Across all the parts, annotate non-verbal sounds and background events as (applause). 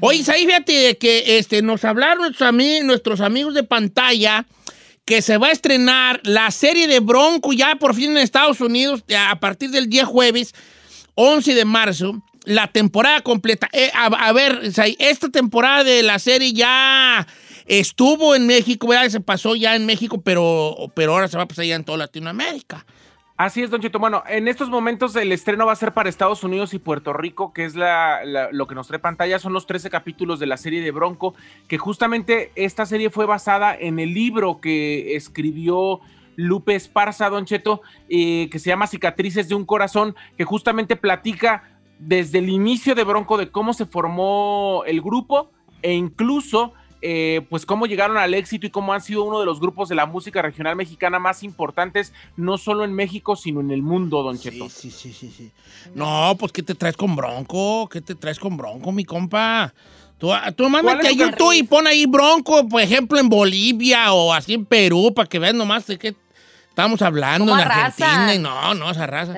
Oye, ahí fíjate que este, nos hablaron nuestros, nuestros amigos de pantalla que se va a estrenar la serie de Bronco ya por fin en Estados Unidos a partir del día jueves 11 de marzo. La temporada completa. Eh, a, ver, esta temporada de la serie ya estuvo en México, ¿verdad? Se pasó ya en México, pero, pero ahora se va a pasar ya en toda Latinoamérica. Así es, Don Chito. Bueno, en estos momentos el estreno va a ser para Estados Unidos y Puerto Rico, que es lo que nos trae pantalla. Son los 13 capítulos de la serie de Bronco, que justamente esta serie fue basada en el libro que escribió Lupe Esparza, Don Cheto, eh, que se llama Cicatrices de un Corazón, que justamente platica desde el inicio de Bronco de cómo se formó el grupo e incluso eh, pues cómo llegaron al éxito y cómo han sido uno de los grupos de la música regional mexicana más importantes, no solo en México, sino en el mundo, Don Cheto. Sí, sí, sí, sí. No, pues ¿qué te traes con Bronco? ¿Qué te traes con Bronco, mi compa? Tú, tú mándate a YouTube y pon ahí Bronco, por ejemplo, en Bolivia o así en Perú, para que vean nomás de qué Estamos hablando en Argentina y no, no, esa raza.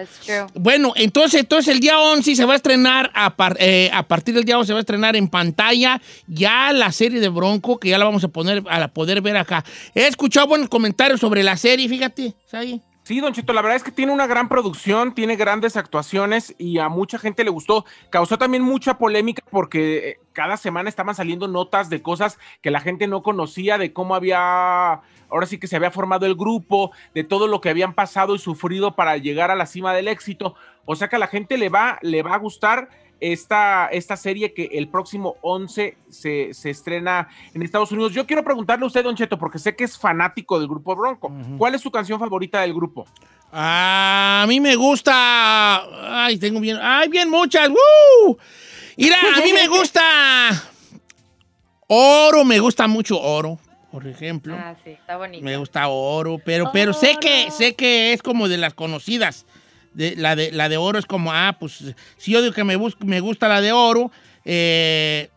Bueno, entonces, entonces el día 11 se va a estrenar, a, eh, a, partir del día 11 se va a estrenar en pantalla ya la serie de Bronco, que ya la vamos a poner, a poder ver acá. He escuchado buenos comentarios sobre la serie, fíjate, ahí. Sí, Don Chito, la verdad es que tiene una gran producción, tiene grandes actuaciones y a mucha gente le gustó. Causó también mucha polémica porque eh, cada semana estaban saliendo notas de cosas que la gente no conocía, de cómo había, ahora sí que se había formado el grupo, de todo lo que habían pasado y sufrido para llegar a la cima del éxito. O sea que a la gente le va, le va a gustar esta, esta serie que el próximo 11 se, estrena en Estados Unidos. Yo quiero preguntarle a usted, Don Cheto, porque sé que es fanático del grupo Bronco. ¿Cuál es su canción favorita del grupo? a mí me gusta. Ay, tengo bien. Ay, bien muchas. ¡Woo! Mira, a mí me gusta. Oro, me gusta mucho oro, por ejemplo. Ah, sí, está bonito. Me gusta oro, pero, pero sé que sé que es como de las conocidas la, de, la de oro es como, ah, pues si yo digo que me, me gusta la de oro, eh,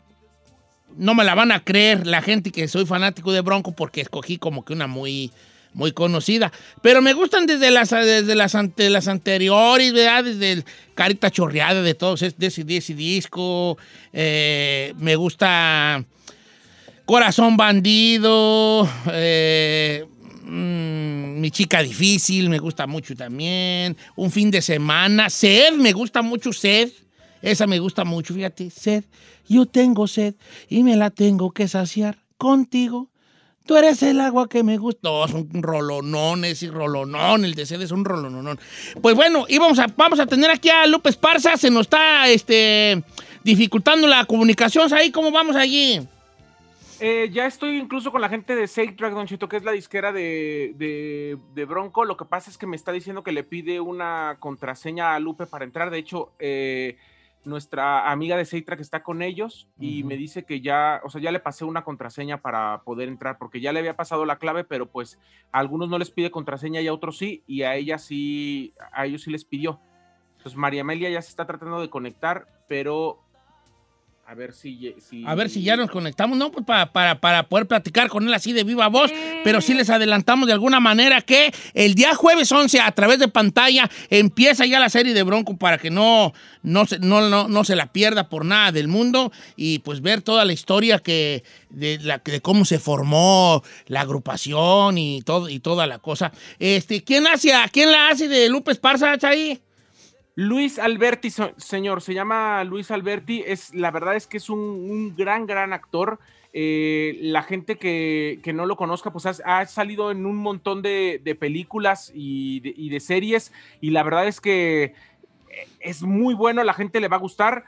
no me la van a creer la gente que soy fanático de Bronco porque escogí como que una muy, muy conocida. Pero me gustan desde las, desde las, ante, las anteriores, ¿verdad? Desde el Carita Chorreada, de todos, de ese, disco. Eh, me gusta Corazón Bandido. Eh, Mm, mi chica difícil, me gusta mucho también. Un fin de semana. Sed, me gusta mucho sed. Esa me gusta mucho, fíjate. Sed. Yo tengo sed y me la tengo que saciar contigo. Tú eres el agua que me gusta. No, es un rolonón, ese rolonón. El de sed es un rolonón. Pues bueno, y vamos a, vamos a tener aquí a López Parza. Se nos está este, dificultando la comunicación. Ahí, ¿cómo vamos allí? Eh, ya estoy incluso con la gente de Track, Don Chito, que es la disquera de, Bronco. Lo que pasa es que me está diciendo que le pide una contraseña a Lupe para entrar. De hecho, eh, nuestra amiga de Track está con ellos y me dice que ya, o sea, ya le pasé una contraseña para poder entrar, porque ya le había pasado la clave, pero pues a algunos no les pide contraseña y a otros sí, y a ella sí, a ellos sí les pidió. Entonces María Amelia ya se está tratando de conectar, pero a ver si, A ver si ya nos conectamos, ¿no? Pues para, para, poder platicar con él así de viva voz, pero sí les adelantamos de alguna manera que el día jueves 11 a través de pantalla empieza ya la serie de Bronco para que no, no, se, no, no, se la pierda por nada del mundo y pues ver toda la historia que, de, la, de cómo se formó la agrupación y, todo, y toda la cosa. Este, ¿quién, hace, ¿Quién la hace de Lupe Esparza, Chay? Luis Alberti, señor, se llama Luis Alberti. Es, la verdad es que es un, gran, gran actor. Eh, la gente que, no lo conozca, pues ha, salido en un montón de, películas y de, series. Y la verdad es que eh, es muy bueno, la gente le va a gustar.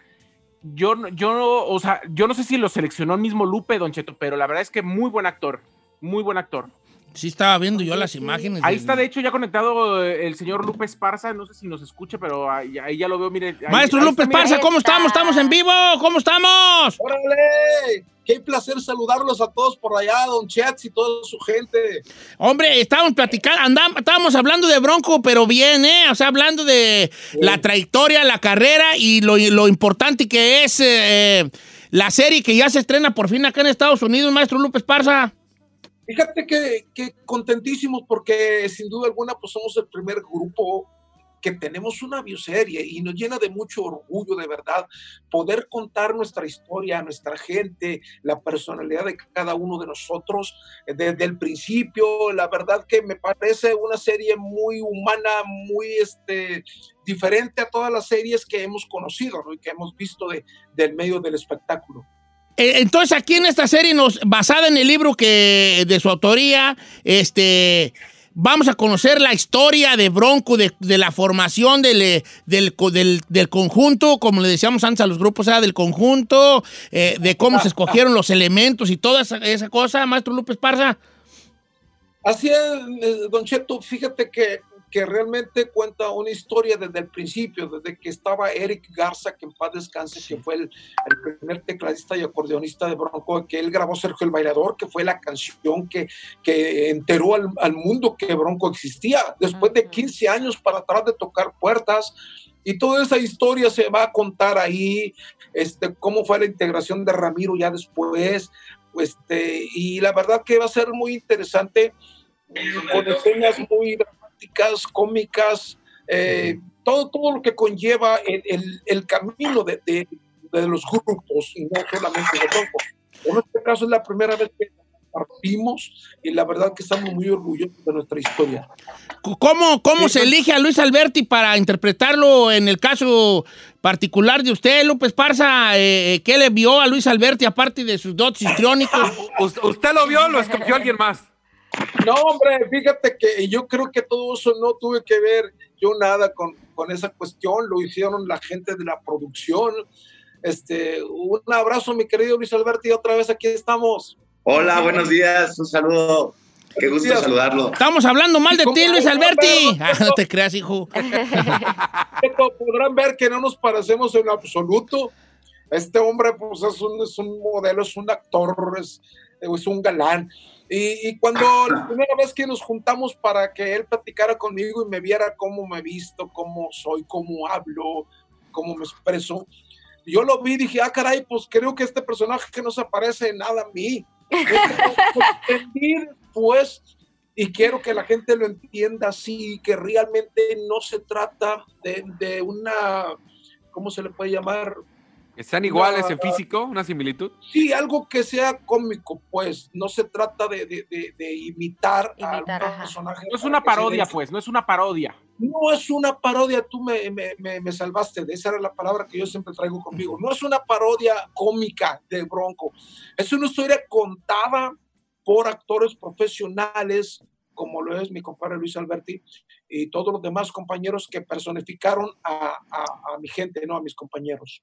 Yo, yo, o sea, yo no sé si lo seleccionó el mismo Lupe, Don Cheto, pero la verdad es que muy buen actor, muy buen actor. Sí, estaba viendo yo las imágenes. Ahí está, de hecho, ya conectado eh, el señor Lupe Esparza. No sé si nos escucha, pero ahí, ya lo veo. Mire, Maestro Lupe Esparza, ¿cómo estamos? ¿Estamos en vivo? ¿Cómo estamos? ¡Órale! Qué placer saludarlos a todos por allá, don Chats y toda su gente. Hombre, estábamos platicando, andamos, estábamos hablando de Bronco, pero bien, ¿eh? O sea, hablando de la trayectoria, la carrera y lo, importante que es eh, la serie que ya se estrena por fin acá en Estados Unidos, maestro Lupe Esparza. Fíjate que, contentísimos porque sin duda alguna pues somos el primer grupo que tenemos una bioserie y nos llena de mucho orgullo, de verdad, poder contar nuestra historia, nuestra gente, la personalidad de cada uno de nosotros eh, desde el principio. La verdad que me parece una serie muy humana, muy este, diferente a todas las series que hemos conocido y que hemos visto de, del medio del espectáculo. Eh, entonces aquí en esta serie, nos, basada en el libro que de su autoría, este, vamos a conocer la historia de Bronco, de, la formación del, del, del, conjunto, como le decíamos antes a los grupos, era del conjunto, eh, de cómo se escogieron los elementos y toda esa, cosa, maestro López Parza. Así es, eh, Don Cheto, fíjate que que realmente cuenta una historia desde el principio, desde que estaba Eric Garza, que en paz descanse, que fue el, primer tecladista y acordeonista de Bronco, que él grabó Sergio el Bailador, que fue la canción que, que enteró al, al mundo que Bronco existía. Después de 15 años para atrás de tocar puertas, y toda esa historia se va a contar ahí, este, cómo fue la integración de Ramiro ya después, este, y la verdad que va a ser muy interesante, con escenas muy cómicas, eh, todo, todo lo que conlleva el, el, camino de, de, de, los grupos y no solamente de Bronco. En este caso es la primera vez que partimos y la verdad que estamos muy orgullosos de nuestra historia. ¿Cómo, cómo se elige a Luis Alberti para interpretarlo en el caso particular de usted, López Parza? Eh, eh, ¿Qué le vio a Luis Alberti aparte de sus dotes histriónicos? (laughs) ¿Usted lo vio o lo escogió alguien más? No, hombre, fíjate que yo creo que todo eso no tuve que ver yo nada con, con esa cuestión, lo hicieron la gente de la producción. Este, un abrazo, mi querido Luis Alberti, otra vez aquí estamos. Hola, buenos días, un saludo. Qué gusto saludarlo. Estamos hablando mal de ti, Luis Alberti. Ah, no te creas, hijo. Podrán ver que no nos parecemos en absoluto. Este hombre, pues, es un, es un modelo, es un actor, es, es un galán. Y, cuando la primera vez que nos juntamos para que él platicara conmigo y me viera cómo me visto, cómo soy, cómo hablo, cómo me expreso, yo lo vi y dije, ah, caray, pues creo que este personaje que no se parece nada a mí. (laughs) entendí después y quiero que la gente lo entienda así, que realmente no se trata de, de una, ¿cómo se le puede llamar? ¿Están iguales en físico? ¿Una similitud? Sí, algo que sea cómico, pues. No se trata de, imitar, a un personaje. No es una parodia, pues, no es una parodia. No es una parodia, tú me, me, me, salvaste, de esa era la palabra que yo siempre traigo conmigo. No es una parodia cómica de Bronco, es una historia contada por actores profesionales, como lo es mi compadre Luis Alberti, y todos los demás compañeros que personificaron a, a mi gente, no a mis compañeros.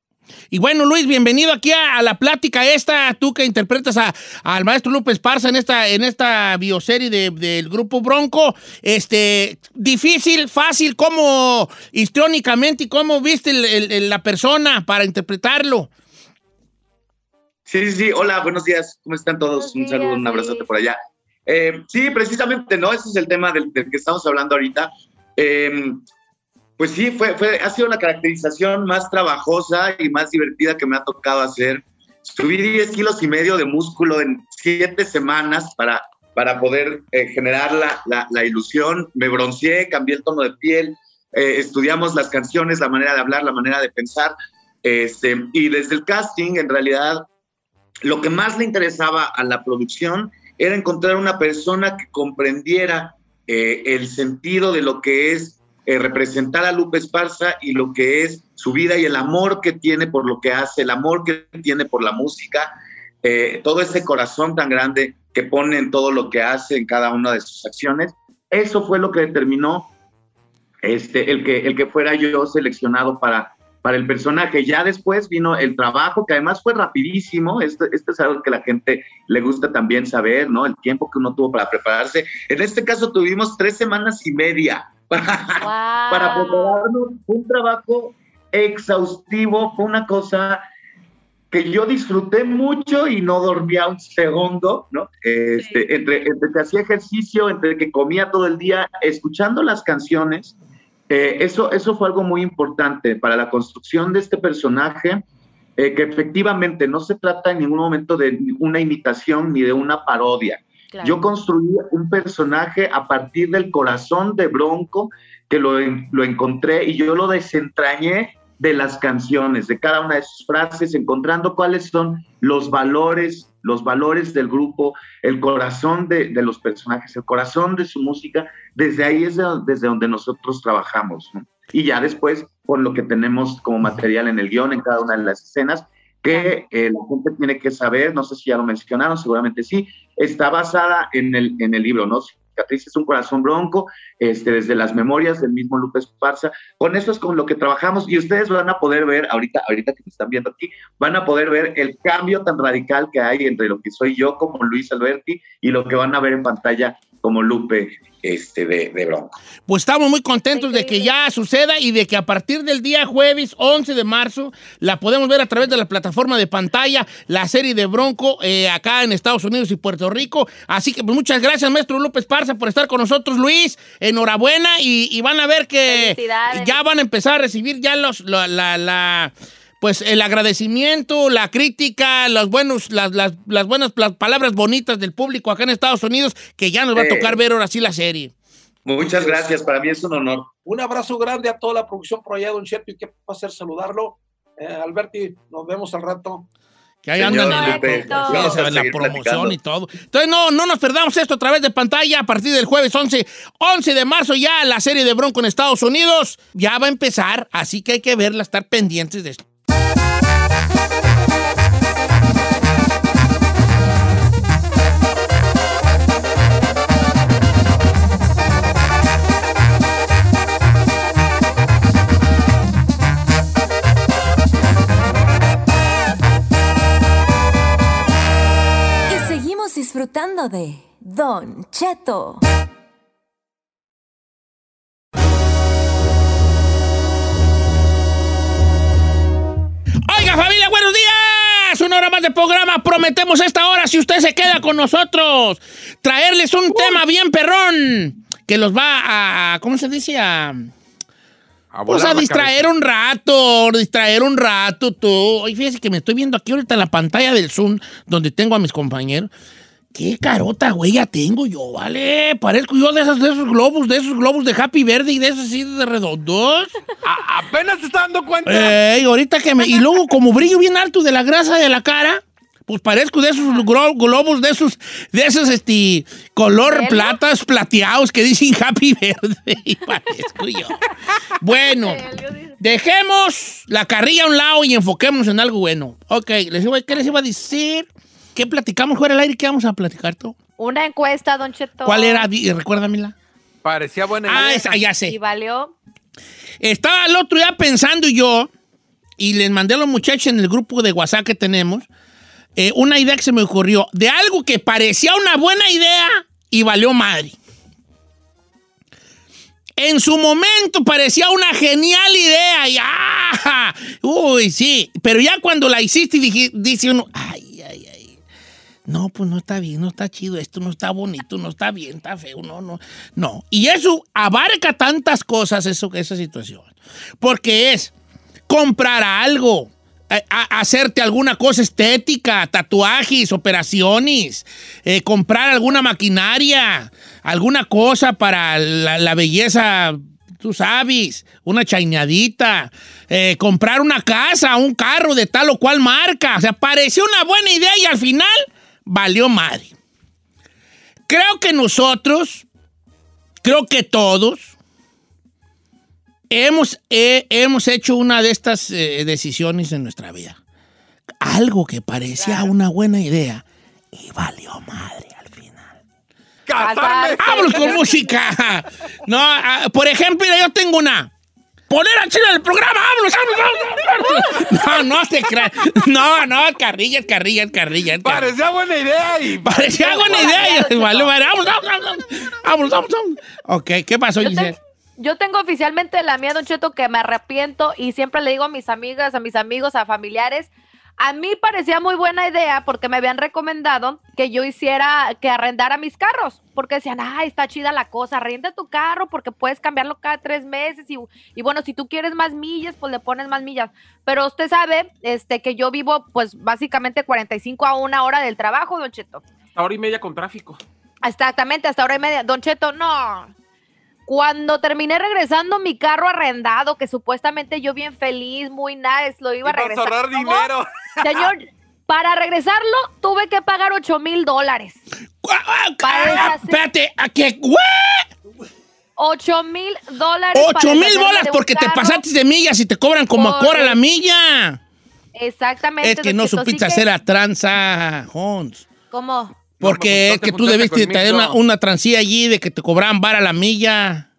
Y bueno, Luis, bienvenido aquí a, la plática esta, tú que interpretas al maestro López Parza en esta, en esta bioserie del grupo Bronco. Este, difícil, fácil, ¿cómo histriónicamente y cómo viste la persona para interpretarlo? Sí, sí, sí, hola, buenos días, ¿cómo están todos? un saludo, un abrazote por allá. Eh, sí, precisamente, ¿no? Ese es el tema del, que estamos hablando ahorita. Eh, pues sí, fue, fue, ha sido la caracterización más trabajosa y más divertida que me ha tocado hacer. Subí 10 kilos y medio de músculo en 7 semanas para, para poder eh, generar la, la, ilusión. Me bronceé, cambié el tono de piel, eh, estudiamos las canciones, la manera de hablar, la manera de pensar. Este, y desde el casting, en realidad, lo que más le interesaba a la producción era encontrar una persona que comprendiera eh, el sentido de lo que es eh, representar a Lupe Esparza y lo que es su vida y el amor que tiene por lo que hace, el amor que tiene por la música, eh, todo ese corazón tan grande que pone en todo lo que hace, en cada una de sus acciones. Eso fue lo que determinó este, el, que, el que fuera yo seleccionado para, para el personaje. Ya después vino el trabajo, que además fue rapidísimo. Esto, esto, es algo que la gente le gusta también saber, ¿no? El tiempo que uno tuvo para prepararse. En este caso tuvimos tres semanas y media (laughs) para, prepararnos un trabajo exhaustivo. Fue una cosa que yo disfruté mucho y no dormía un segundo, ¿no? Este, entre, entre que hacía ejercicio, entre que comía todo el día, escuchando las canciones, eh, eso, eso fue algo muy importante para la construcción de este personaje, eh, que efectivamente no se trata en ningún momento de una imitación ni de una parodia. Yo construí un personaje a partir del corazón de Bronco, que lo, lo encontré y yo lo desentrañé de las canciones, de cada una de sus frases, encontrando cuáles son los valores, los valores del grupo, el corazón de, de los personajes, el corazón de su música. Desde ahí es desde donde nosotros trabajamos. Y ya después, con lo que tenemos como material en el guion, en cada una de las escenas, que eh, la gente tiene que saber, no sé si ya lo mencionaron, seguramente sí, está basada en el, en el libro, ¿no? Cicatriz es un corazón bronco, este, desde las memorias del mismo Lupe Esparza. Con eso es con lo que trabajamos y ustedes van a poder ver, ahorita, ahorita que me están viendo aquí, van a poder ver el cambio tan radical que hay entre lo que soy yo como Luis Alberti y lo que van a ver en pantalla como Lupe este, de, de Bronco. Pues estamos muy contentos de que ya suceda y de que a partir del día jueves 11 de marzo la podemos ver a través de la plataforma de pantalla, la serie de Bronco eh, acá en Estados Unidos y Puerto Rico. Así que pues, muchas gracias, maestro López Parza, por estar con nosotros, Luis. Enhorabuena y, y van a ver que ya van a empezar a recibir ya los, la, la, la pues el agradecimiento, la crítica, los buenos, las, las, las buenas las palabras bonitas del público acá en Estados Unidos, que ya nos va a tocar ver ahora sí la serie. Muchas gracias, para mí es un honor. Un abrazo grande a toda la producción por allá, Don Cheto, y qué placer saludarlo. Eh, Alberti, nos vemos al rato. Que ahí andan en la, la promoción y todo. Entonces, no, no nos perdamos esto a través de pantalla. A partir del jueves 11, 11 de marzo ya la serie de Bronco en Estados Unidos ya va a empezar. Así que hay que verla, estar pendientes de esto. Disfrutando de Don Cheto. Oiga familia, buenos días. Una hora más de programa. Prometemos esta hora, si usted se queda con nosotros, traerles un tema bien perrón que los va a, ¿cómo se dice? A... A pues a distraer un rato, distraer un rato tú. Oye, fíjese que me estoy viendo aquí ahorita en la pantalla del Zoom donde tengo a mis compañeros. ¿Qué carota, güey, ya tengo yo, vale? Parezco yo de esos, de esos globos, de esos globos de Happy Verde y de esos así de redondos. apenas te está dando cuenta. Ey, ahorita que me... Y luego, como brillo bien alto de la grasa de la cara, pues parezco de esos globos, de esos, de esos, este, color platas plateados que dicen Happy Verde. Y parezco yo. Bueno, dejemos la carrilla a un lado y enfoquémonos en algo bueno. Ok, les ¿qué les iba a decir? ¿Qué platicamos fuera del aire? ¿Qué vamos a platicar tú? Una encuesta, Don Cheto. ¿Cuál era? Recuérdamela. Parecía buena Ah, esa, ya sé. ¿Y valió? Estaba el otro día pensando yo, y les mandé a los muchachos en el grupo de WhatsApp que tenemos, eh, una idea que se me ocurrió, de algo que parecía una buena idea y valió madre. En su momento parecía una genial idea y ¡ah! Uy, sí, pero ya cuando la hiciste dije, dice uno, ay. No, pues no está bien, no está chido, esto no está bonito, no está bien, está feo, no, no. No, y eso abarca tantas cosas, eso, esa situación. Porque es comprar algo, a, hacerte alguna cosa estética, tatuajes, operaciones, eh, comprar alguna maquinaria, alguna cosa para la, la belleza, tú sabes, una chañadita, eh, comprar una casa, un carro de tal o cual marca. O sea, pareció una buena idea y al final valió madre. Creo que nosotros, creo que todos, hemos, eh, hemos hecho una de estas eh, decisiones en nuestra vida. Algo que parecía una buena idea y valió madre al final. ¡Casarme! ¡Vámonos con (laughs) música! No, ah, por ejemplo, yo tengo una. Poner a Chile en el programa, vámonos, vámonos, vámonos. No, no te creas. No, no, carrilla, carrilla, carrilla. Parecía buena idea y... (laughs) Parecía buena idea. y valió madre. Vámonos, vámonos, vámonos. Vámonos, vámonos, vámonos. Ok, ¿qué pasó, Yo, Giselle? te- yo tengo oficialmente la mía, Don Cheto, que me arrepiento y siempre le digo a mis amigas, a mis amigos, a familiares. A mí parecía muy buena idea porque me habían recomendado que yo hiciera, que arrendara mis carros, porque decían, ay, está chida la cosa, arrenda tu carro porque puedes cambiarlo cada tres meses y, y bueno, si tú quieres más millas, pues le pones más millas. Pero usted sabe este, que yo vivo pues básicamente 45 a una hora del trabajo, Don Cheto. Hora y media con tráfico. Exactamente, hasta hora y media. Don Cheto, no. Cuando terminé regresando mi carro arrendado, que supuestamente yo bien feliz, muy nice, lo iba a Ibas a regresar. ahorrar ¿Cómo? dinero. Señor, para regresarlo tuve que pagar 8 mil dólares. Ah, ah, espérate, ¿a qué? ¿What? 8 mil dólares. para Ocho mil deshacerme bolas porque te pasaste de millas y te cobran como a cora la milla. Exactamente. Es que no supiste hacer la tranza, Hons. ¿Cómo? Porque pues, no es que tú debiste tener una, una transilla allí de que te cobraban vara la milla.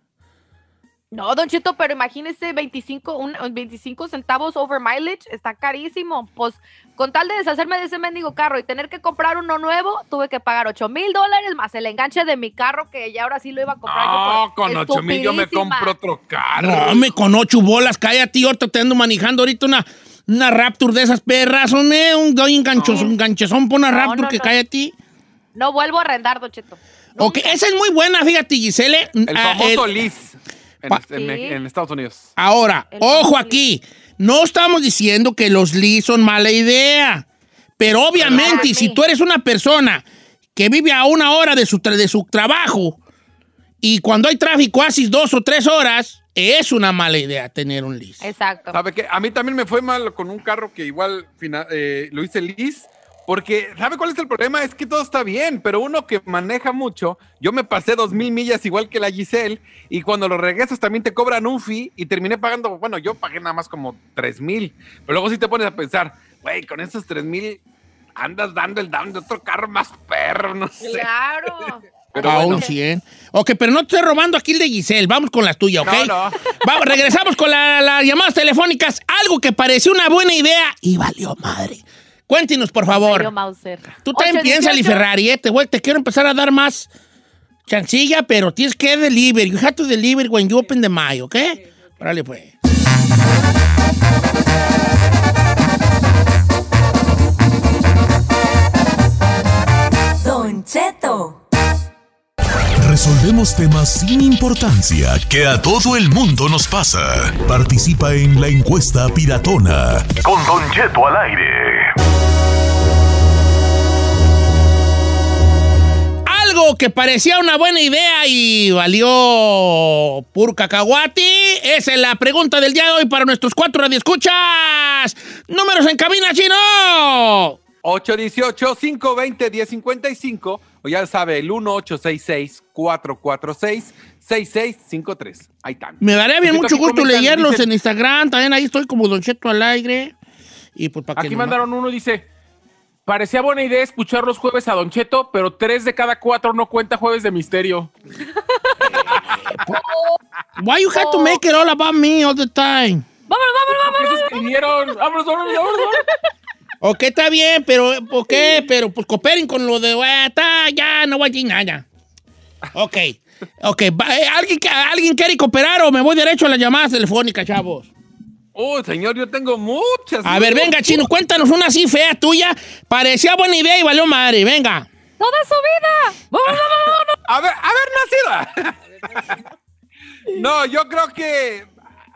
No, Don Chito, pero imagínese 25, un, 25 centavos over mileage, está carísimo. Pues con tal de deshacerme de ese mendigo carro y tener que comprar uno nuevo, tuve que pagar 8 mil dólares más el enganche de mi carro que ya ahora sí lo iba a comprar. yo No, con 8 mil yo me compro otro carro. No, hombre, con ocho bolas, cállate, yo ahorita te ando manejando ahorita una, una Raptor de esas perras, hombre, un, un, ganchos, un ganchezón por una No, Raptor no, que no. cállate. No vuelvo a arrendar, Don Cheto. Ok, esa es muy buena, fíjate, Gisele. El Ah, famoso eh, Liz en, Pa- en- Sí. en Estados Unidos. Ahora, El ojo aquí, no estamos diciendo que los Lee son mala idea, pero obviamente, si tú eres una persona que vive a una hora de su, tra- de su trabajo y cuando hay tráfico haces dos o tres horas, es una mala idea tener un Lee. Exacto. ¿Sabe qué? A mí también me fue mal con un carro que igual fina- eh, lo hice Liz. Porque, ¿sabe cuál es el problema? Es que todo está bien, pero uno que maneja mucho, yo me pasé dos mil millas igual que la Giselle, y cuando lo regresas también te cobran un fee, y terminé pagando, bueno, yo pagué nada más como tres mil, pero luego sí te pones a pensar, güey, con esos tres mil andas dando el down de otro carro más perro, no sé. Claro. (laughs) Pero a bueno. un 100. Ok, pero no te estoy robando aquí el de Giselle. Vamos con las tuyas, ¿ok? No, no. (laughs) Vamos, regresamos con la- las llamadas telefónicas. Algo que pareció una buena idea y valió madre. Cuéntenos, por favor. Mauser. Tú también 818. piénsale, Ferrari, ¿eh? Te, voy- te quiero empezar a dar más chancilla, pero tienes que deliver. You have to deliver when you open the mic, ¿ok? Órale, pues. Don Cheto. Resolvemos temas sin importancia que a todo el mundo nos pasa. Participa en la encuesta piratona. Con Don Cheto al aire. Algo que parecía una buena idea y valió puro cacahuate. Esa es la pregunta del día de hoy para nuestros cuatro radioescuchas. Números en cabina, chino. 818-520-1055, o ya sabe, el 1866-446-6653. Ahí están. Me daría bien mucho gusto leerlos dicen- en Instagram. También ahí estoy como Don Cheto al aire. Y pues para Aquí mandaron uno, dice, parecía buena idea escuchar los jueves a Don Cheto, pero tres de cada cuatro no cuenta jueves de misterio. (laughs) Why you have to make it all about me all the time? Vámonos, vámonos, vámonos. ¿Qué se escribieron? Vámonos, vámonos, vámonos. Ok, está bien, pero ¿por qué? Pero pues cooperen con lo de, "Ah, está, ya, no voy a nada. Ok, ok. va- eh, ¿Alguien, que- ¿Alguien quiere cooperar o me voy derecho a las llamadas telefónicas, chavos? Oh, señor, yo tengo muchas. A ver, venga, chino, cuéntanos una así fea tuya. Parecía buena idea y valió madre, venga. Toda su vida. Vámonos, vámonos, vámonos. A ver, a ver, nacida. no, yo creo que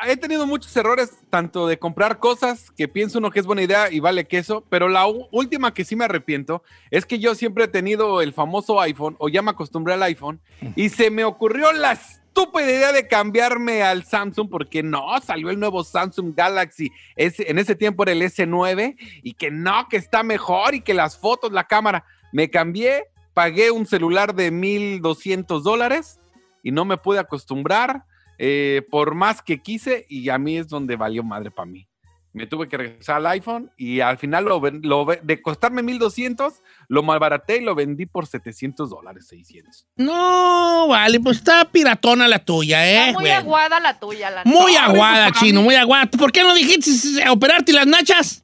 he tenido muchos errores, tanto de comprar cosas que pienso uno que es buena idea y vale queso, pero la última que sí me arrepiento es que yo siempre he tenido el famoso iPhone, o ya me acostumbré al iPhone, y se me ocurrió la estúpida idea de cambiarme al Samsung, porque no, salió el nuevo Samsung Galaxy, ese- en ese tiempo era el S9, y que no, que está mejor, y que las fotos, la cámara, me cambié, pagué un celular de 1.200 dólares, y no me pude acostumbrar eh, por más que quise y a mí es donde valió madre para mí. Me tuve que regresar al iPhone y al final lo, lo ve- de costarme 1200, lo malbaraté y lo vendí por 700 dólares, 600. No, vale, pues está piratona la tuya, ¿eh? Está muy Bueno. aguada la tuya, la Muy aguada, chino, muy aguada. ¿Por qué no dijiste operarte las nachas?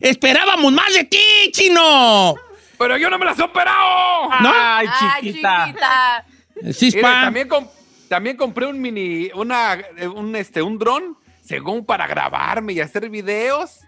Esperábamos más de ti, chino. ¡Pero yo no me las he operado! ¿No? ¡Ay, Ay, chiquita! Mire, cispa. también, también compré un mini, una, eh, un, este, un dron según para grabarme y hacer videos.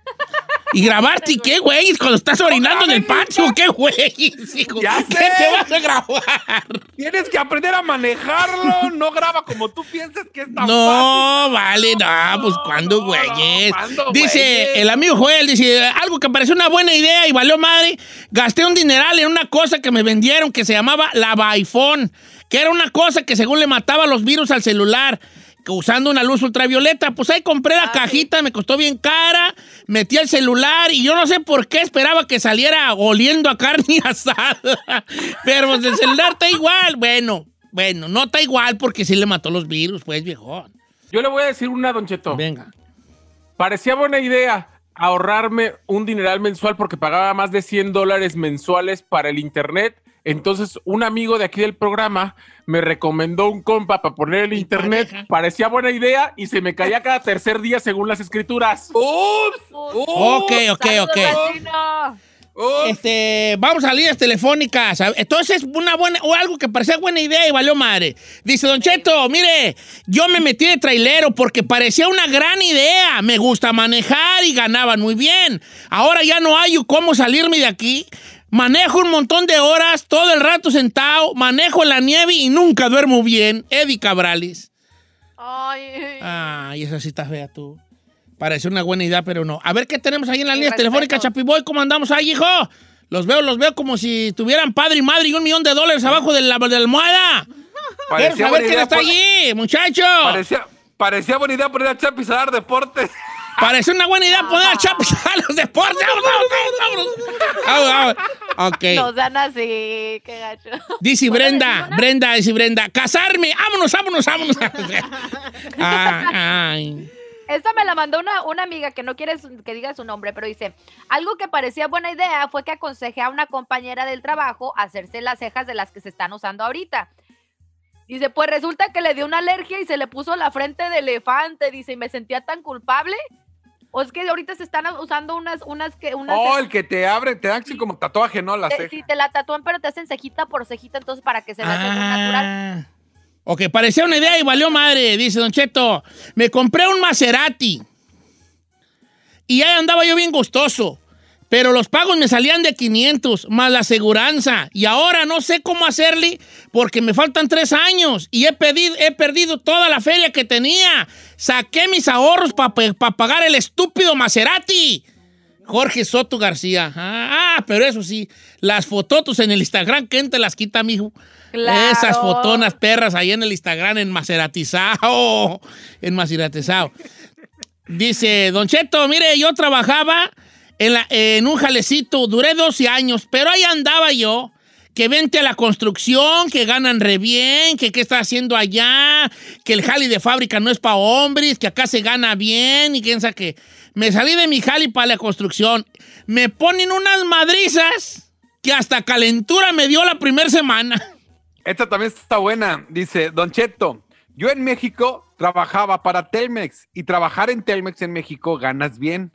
¿Y grabarte qué, güey? Cuando estás orinando en el patio, ¿qué, güey? (laughs) Ya ¿Qué sé. te vas a grabar? Tienes que aprender a manejarlo. No graba como tú piensas que es tan No, vale, no, pues cuando, no, güeyes. ¿cuándo, Dice güeyes? el amigo Joel, dice, algo que pareció una buena idea y valió madre. Gasté un dineral en una cosa que me vendieron que se llamaba la iPhone, que era una cosa que según le mataba los virus al celular. Usando una luz ultravioleta, pues ahí compré la Ah, cajita, me costó bien cara, metí el celular y yo no sé por qué esperaba que saliera oliendo a carne (laughs) asada. Pero pues el celular está igual. Bueno, bueno, no está igual porque sí le mató los virus, pues, viejón. Yo le voy a decir una, Don Cheto. Venga. Parecía buena idea ahorrarme un dineral mensual porque pagaba más de 100 dólares mensuales para el internet. Entonces, un amigo de aquí del programa me recomendó un compa para poner el internet. pareja. Parecía buena idea y se me caía cada tercer día según las escrituras. (laughs) ¡Ups! Ok, ok, ok. ¡Ups! Este, vamos a líneas telefónicas. Entonces, una buena, o algo que parecía buena idea y valió madre. Dice Don Cheto, mire, yo me metí de trailero porque parecía una gran idea. Me gusta manejar y ganaban muy bien. Ahora ya no hay cómo salirme de aquí. Manejo un montón de horas, todo el rato sentado, manejo en la nieve y nunca duermo bien. Eddie Cabrales. Ay. Ay, esa sí está fea tú. Parece una buena idea, pero no. A ver qué tenemos ahí en líneas respeto. telefónicas, Chapiboy. ¿Cómo andamos ahí, hijo? Los veo, los veo como si tuvieran padre y madre y un millón de dólares abajo de la, de la almohada. Quiero Parecía saber buena quién está allí, muchacho. Parecía, parecía buena idea poner a Chapis a dar deportes. Parece una buena idea poner a Chapis a los deportes. Vamos, vamos, vamos, vamos. Ok. (laughs) No sean así, qué gacho. Dice ¿Puedo Brenda? Brenda, dice Brenda, casarme, vámonos, vámonos, vámonos. (laughs) Ah, ay. Esta me la mandó una, una amiga que no quiere su- que diga su nombre, pero dice, algo que parecía buena idea fue que aconsejé a una compañera del trabajo hacerse las cejas de las que se están usando ahorita. Dice, pues resulta que le dio una alergia y se le puso la frente de elefante, dice, y me sentía tan culpable. O es que ahorita se están usando unas, unas que, unas Oh, el que te abre, te dan así como tatuaje, ¿no? La ceja. si te la tatúan, pero te hacen cejita por cejita, entonces para que se vea según natural. Ah. Ok, parecía una idea y valió madre, dice Don Cheto. Me compré un Maserati. Y ahí andaba yo bien gustoso. Pero los pagos me salían de 500, más la aseguranza. Y ahora no sé cómo hacerle porque me faltan tres años. Y he, pedido, he perdido toda la feria que tenía. Saqué mis ahorros para pagar el estúpido Maserati. Jorge Soto García. Ah, ah, pero eso sí, las fototos en el Instagram, ¿quién te las quita, mijo? Claro. Esas fotonas perras ahí en el Instagram, en Maseratizado. En Maseratizado. Dice, Don Cheto, mire, yo trabajaba en, un jalecito, duré 12 años, pero ahí andaba yo. Que vente a la construcción, que ganan re bien, que qué está haciendo allá, que el jali de fábrica no es para hombres, que acá se gana bien y quién sabe qué. Me salí de mi jali para la construcción. Me ponen unas madrizas que hasta calentura me dio la primera semana. Esta también está buena. Dice, Don Cheto, yo en México trabajaba para Telmex y trabajar en Telmex en México ganas bien.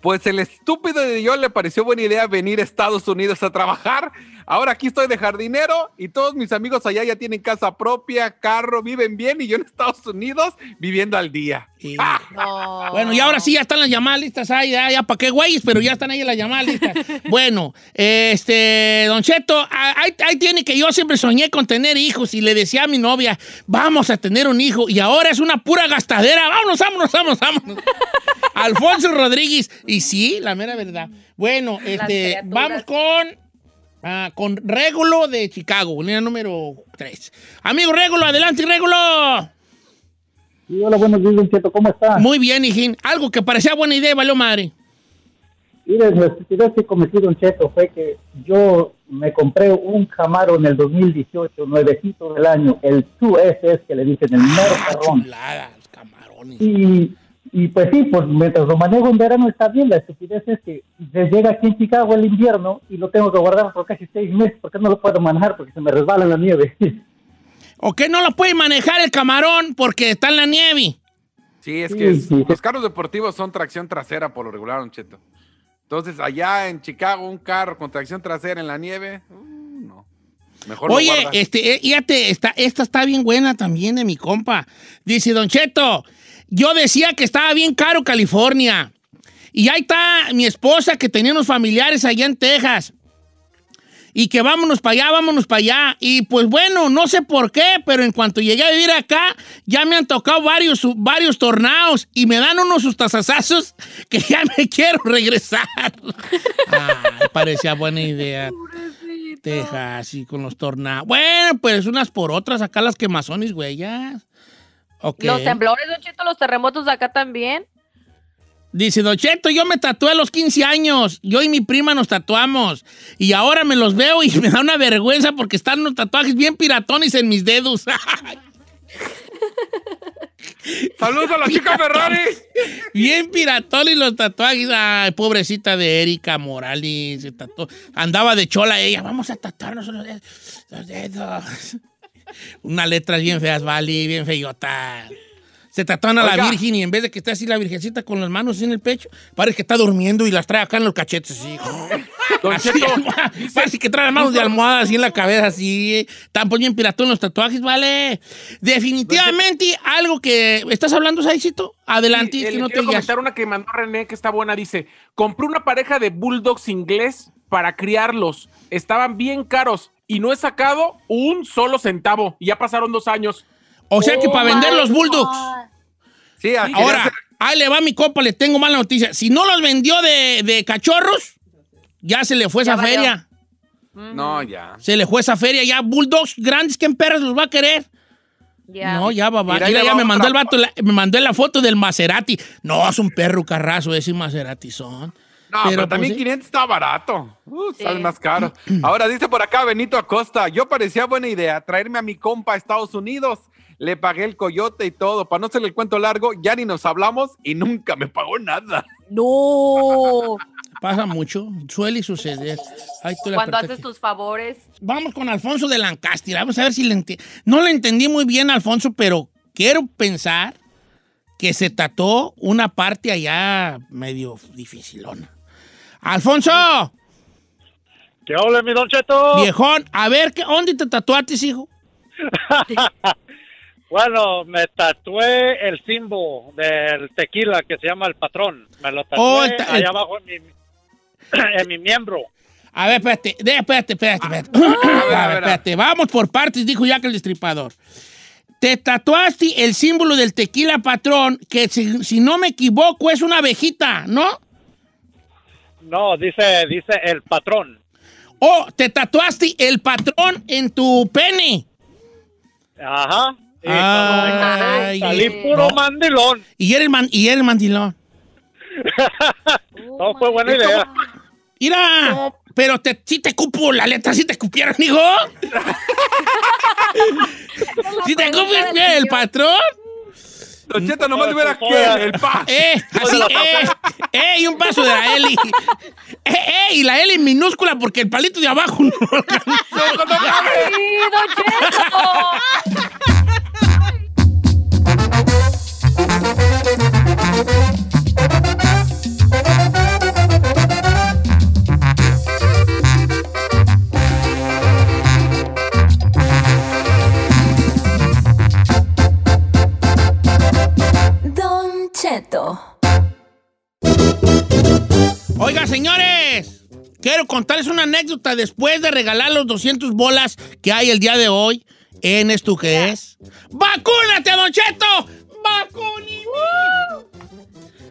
Pues el estúpido de yo le pareció buena idea venir a Estados Unidos a trabajar. Ahora aquí estoy de jardinero y todos mis amigos allá ya tienen casa propia, carro, viven bien y yo en Estados Unidos viviendo al día. (laughs) No. Bueno, y ahora sí ya están las llamadas listas ahí, ya, ya para qué güeyes, pero ya están ahí las llamadas listas. (laughs) bueno, este, Don Cheto, ahí, ahí tiene que yo siempre soñé con tener hijos y le decía a mi novia, vamos a tener un hijo, y ahora es una pura gastadera, vámonos, vámonos, vámonos, vámonos. (laughs) Alfonso Rodríguez, y sí, la mera verdad. Bueno, este, vamos con, ah, con Régulo de Chicago, línea número 3. Amigo Régulo, adelante, Régulo. Sí, hola, buenos días, Don Cheto, ¿cómo está? Muy bien, hijín. Algo que parecía buena idea, valió madre. Mire, la estupidez que cometí, Don Cheto, fue que yo me compré un Camaro en el 2018, nuevecito del año, el 2SS, que le dicen el mero Ah, chulada, los camarones. Y, y pues sí, pues mientras lo manejo en verano está bien, la estupidez es que se llega aquí en Chicago el invierno y lo tengo que guardar por casi seis meses, porque no lo puedo manejar porque se me resbala en la nieve. (laughs) ¿O que no lo puede manejar el camarón porque está en la nieve? Sí, es Sí, que sí. los carros deportivos son tracción trasera por lo regular, Don Cheto. Entonces, allá en Chicago, un carro con tracción trasera en la nieve, uh, no. Mejor Oye, este, eh, fíjate, esta, esta está bien buena también de mi compa. Dice, Don Cheto, yo decía que estaba bien caro California. Y ahí está mi esposa que tenía unos familiares allá en Texas. Y que vámonos para allá, vámonos para allá. Y pues bueno, no sé por qué, pero en cuanto llegué a vivir acá, ya me han tocado varios, varios tornados y me dan unos sustazazazos que (laughs) ya me quiero regresar. (laughs) Ay, parecía buena idea. Texas y con los tornados. Bueno, pues unas por otras, acá las quemazones, güey, ya. Ok. Los temblores, Don Cheto, los terremotos de acá también. Dice, Don Cheto, yo me tatué a los 15 años. Yo y mi prima nos tatuamos. Y ahora me los veo y (laughs) me da una vergüenza porque están unos tatuajes bien piratones en mis dedos. (laughs) ¡Saludos a la chica Ferrari! bien piratones los tatuajes. Ay, pobrecita de Erika Morales. Se tatuó. Andaba de chola ella. Vamos a tatuarnos los dedos. Unas letras bien feas, vale, bien feyota. Se tatúan a la. Virgen y en vez de que esté así la virgencita con las manos en el pecho, parece que está durmiendo y las trae acá en los cachetes, así. (laughs) Así, (laughs) parece que trae las manos de almohada así en la cabeza, así. Están poniendo piratón los tatuajes, vale. Definitivamente algo que... ¿Estás hablando, Saicito? Adelante, Sí, que no te quiero guías. comentar una que mandó René que está buena. Dice: Compré una pareja de bulldogs inglés para criarlos. Estaban bien caros y no he sacado un solo centavo. Y ya pasaron dos años. O sea que Oh para vender my los Bulldogs... God. sí, Ahora, ahí le va mi copa, le tengo mala noticia. Si no los vendió de, de cachorros, ya se le fue Ya esa feria. No, ya. Se le fue esa feria. Ya Bulldogs grandes, ¿quién perras los va a querer? Ya. No, ya va, va. Mira, Mira, ya me mandó el vato, la- me mandó la foto del Maserati. No, es un perro carrazo ese Maserati son. No, Pero, pero, también pues, sí. 500 está barato. Uh, Sí. sale más caro. (clears throat) Ahora dice por acá Benito Acosta, yo parecía buena idea traerme a mi compa a Estados Unidos. Le pagué el coyote y todo. Para no hacerle el cuento largo, ya ni nos hablamos y nunca me pagó nada. No. (laughs) Pasa mucho, suele suceder. La Cuando haces aquí. tus favores. Vamos con Alfonso de Lancaster. Vamos a ver si le enti- No le entendí muy bien, Alfonso, pero quiero pensar que se trató una parte allá medio dificilona. Alfonso, ¿Qué hola, mi Don Cheto? viejón, a ver, ¿qué, ¿dónde te tatuaste, hijo? (laughs) Bueno, me tatué el símbolo del tequila que se llama el patrón. Me lo tatué Oh, el ta- el- allá abajo en mi, (clears throat) en mi miembro. A ver, espérate, espérate, espérate, espérate. (clears throat) ver, A a ver, espérate, vamos por partes, dijo ya que el destripador. Te tatuaste el símbolo del tequila patrón, que si, si no me equivoco es una abejita, ¿no? No, dice, dice el patrón. O te tatuaste el patrón en tu pene. Ajá. Y Ay, salí no. puro mandilón. Y eres, man- y eres mandilón. (laughs) No fue buena idea. Mira, pero te, sí te cupo la letra, sí te cupieron, hijo. (laughs) ¿Sí te cupieron el patrón? Don Cheto, nomás le hubiera que el pa. Eh, así, eh, eh, y un paso de la Eli. Eh, eh, y la Eli minúscula porque el palito de abajo no alcanzó. ¡Sí, Don Cheto! (laughs) Oiga, señores, quiero contarles una anécdota después de regalar los 200 bolas que hay el día de hoy en esto que es. ¡Vacúnate, Don Cheto! ¡Vacuni!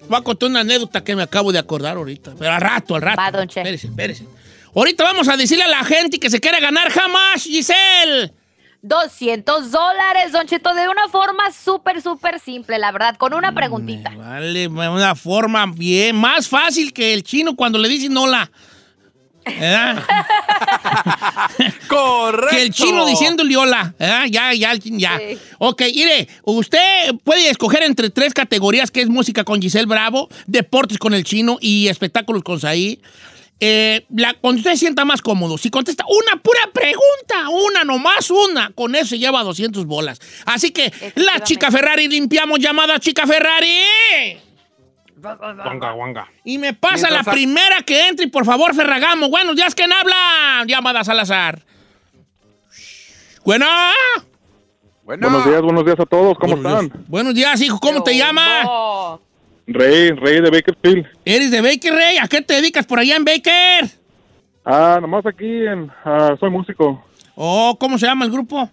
Voy a contar una anécdota que me acabo de acordar ahorita. Pero al rato, al rato. Va, don Che. Espérese, espérese. Ahorita vamos a decirle a la gente que se quiere ganar jamás, Giselle. 200 dólares, Don Cheto, de una forma súper, súper simple, la verdad, con una preguntita. Vale, una forma bien, más fácil que el chino cuando le dicen hola. ¿Verdad? (laughs) Correcto. Que el chino diciéndole hola. ¿verdad? Ya, ya, ya. Sí. Ok, mire, usted puede escoger entre tres categorías, que es música con Giselle Bravo, deportes con el chino y espectáculos con Saí. Eh, la, cuando usted se sienta más cómodo, si contesta una pura pregunta, una nomás una, con eso se lleva 200 bolas. Así que, la chica Ferrari, limpiamos llamada chica Ferrari. Guanga, guanga. Y me pasa Mientras la a- primera que entre, y por favor, Ferragamo. Buenos días, ¿quién habla? Llamada Salazar. Buena. Bueno, Buenos días, buenos días a todos. ¿Cómo Buenos están? días. Buenos días, hijo. ¿Cómo te llamas? No. Rey, Rey de Bakersfield. ¿Eres de Baker, Rey? ¿A qué te dedicas por allá en Baker? Ah, nomás aquí en, ah, soy músico. Oh, ¿cómo se llama el grupo?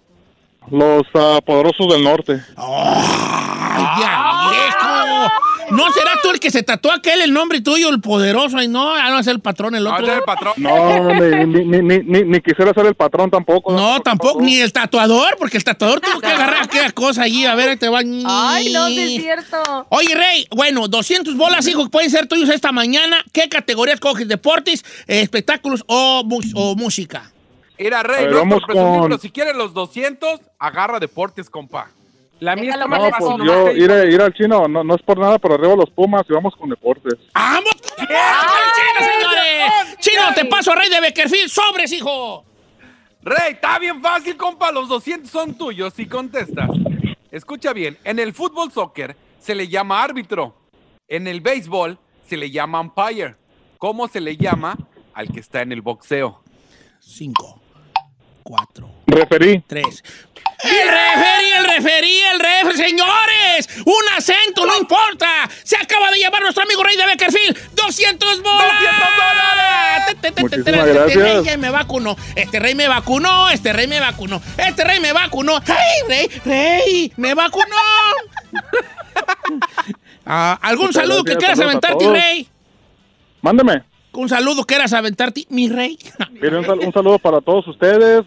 Los ah, Poderosos del Norte. ¡Ay, ya, viejo! ¿No será tú el que se tatuó aquel el nombre tuyo, el poderoso? Ay, no, ah, no es el patrón, el va a otro. ser el patrón. No, ni, ni, ni, ni, ni- ni quisiera ser el patrón tampoco. No, tampoco, ni el tatuador, porque el tatuador tuvo que agarrar aquella cosa allí. A ver, ahí te va. Ay, no, sí es cierto. Oye, Rey, bueno, 200 bolas, hijo, que pueden ser tuyos esta mañana. ¿Qué categorías coges? ¿Deportes, espectáculos o, o música? Mira, A Rey, ver, no vamos con- si quieres los 200, agarra deportes, compa. La mía está más fácil. pues yo ir, a- ir al chino, no, no es por nada, pero arriba los Pumas y vamos con deportes. ¡Vamos! con señores! Chino, te paso a Rey de Beckerfield. ¡Sobres, hijo! Rey, está bien fácil, compa. Los 200 son tuyos si contestas. Escucha bien, en el fútbol soccer se le llama árbitro. En el béisbol se le llama umpire. ¿Cómo se le llama al que está en el boxeo? Cinco, cuatro, Referí. tres. El referí, el referí, el referí, señores. Un acento, no importa. Se acaba de llamar nuestro amigo Rey de Beckerfield. 200 bolas. 200 dólares. Este rey me vacunó. Este rey me vacunó. Este rey me vacunó. Este rey me vacunó. ¡Ay, rey! ¡Rey! ¡Me vacunó! (laughs) Ah, ¿Algún saludo que quieras aventarte, rey? Mándeme. Un saludo que quieras aventarte, mi rey. (laughs) Mire, un, sal- un saludo para todos ustedes,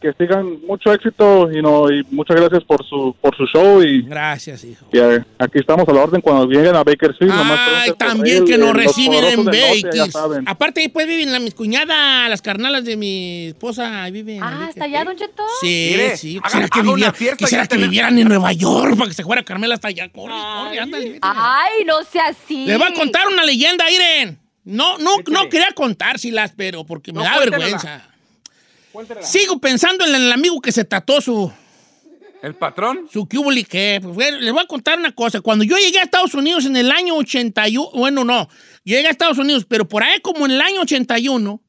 que sigan mucho éxito y no y muchas gracias por su por su show y, Gracias, hijo. y, ah, aquí estamos a la orden cuando lleguen a Bakersfield. nomás Ay, también que eh, nos los reciben en Poderosos del Norte, ya Bakers. saben. Aparte, ahí pues viven la, mis cuñadas, las carnalas de mi esposa. Ahí viven. Ah, ¿está allá, Don Cheto? Sí, Mire, sí. haga- Quisiera que, viviera- quisiera que vivieran en Nueva York para que se fuera Carmela hasta allá. Corre, corre, ándale. vete. Ay, no sea así. Le voy a contar una leyenda, Iren. No, no, Échale. no quería contárselas, pero porque me No, da vergüenza. Cuéntela. Sigo pensando en el amigo que se tatuó su, ¿El patrón? su cubuli que pues, bueno, les voy a contar una cosa. Cuando yo llegué a Estados Unidos en el año 81, bueno, no, llegué a Estados Unidos, pero por ahí como en el año 81,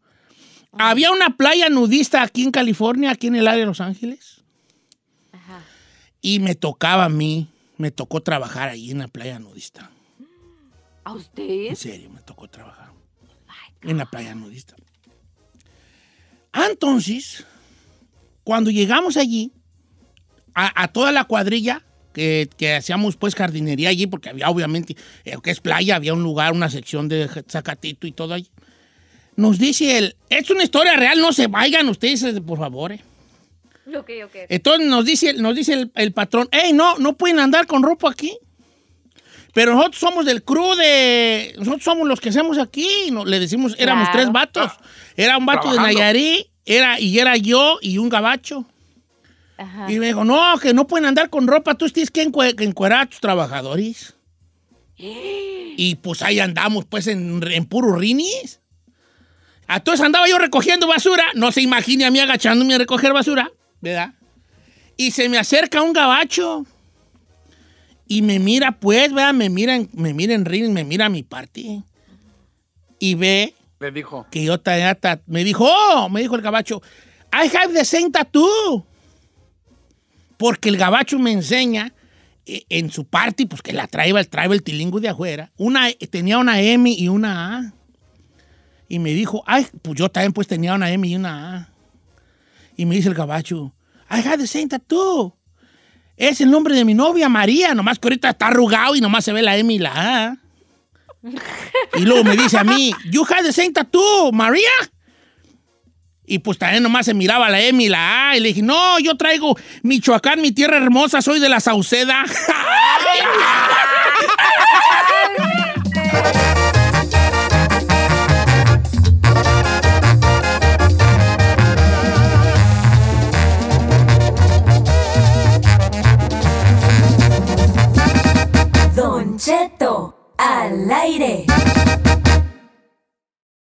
había una playa nudista aquí en California, aquí en el área de Los Ángeles, Ajá. y me tocaba a mí, me tocó trabajar ahí en la playa nudista. ¿A usted? En serio, me tocó trabajar en la playa nudista. Ah, Entonces, cuando llegamos allí, a, a toda la cuadrilla que, que hacíamos pues jardinería allí, porque había obviamente, eh, que es playa, había un lugar, una sección de zacatito y todo allí. Nos dice él, es una historia real, no se vayan ustedes, eh, por favor. eh". Ok, ok. Entonces nos dice, nos dice el, el patrón, hey, no, no pueden andar con ropa aquí. Pero nosotros somos del crew de... Nosotros somos los que hacemos aquí. No, le decimos, éramos Claro. tres vatos. Era un vato de Trabajando. Nayarit, era, y era yo y un gabacho. Ajá. Y me dijo, no, que no pueden andar con ropa. Tú tienes que encue- que encuerar a tus trabajadores. (gasps) Y pues ahí andamos, pues, en, en puro rinis. Entonces andaba yo recogiendo basura. No se imagine a mí agachándome a recoger basura, ¿verdad? Y se me acerca un gabacho. Y me mira, pues, ¿verdad? Me mira, en- me mira en rinis, me mira a mi parte. Y ve Le dijo. que yo tenía ta- me dijo, oh, me dijo el gabacho, I have the same tattoo. Porque el gabacho me enseña eh, en su parte, pues que la traía, el tilingo de afuera, una, tenía una M y una A. Y me dijo, ay, pues yo también pues tenía una M y una A. Y me dice el gabacho, I have the same tattoo. Es el nombre de mi novia, María, nomás que ahorita está arrugado y nomás se ve la M y la A. Y luego me dice a mí, you have the same tattoo, María. Y pues también nomás se miraba la M y la A. Y le dije, no, yo traigo Michoacán, mi tierra hermosa, soy de la Sauceda. (laughs) (laughs) Cheto al aire.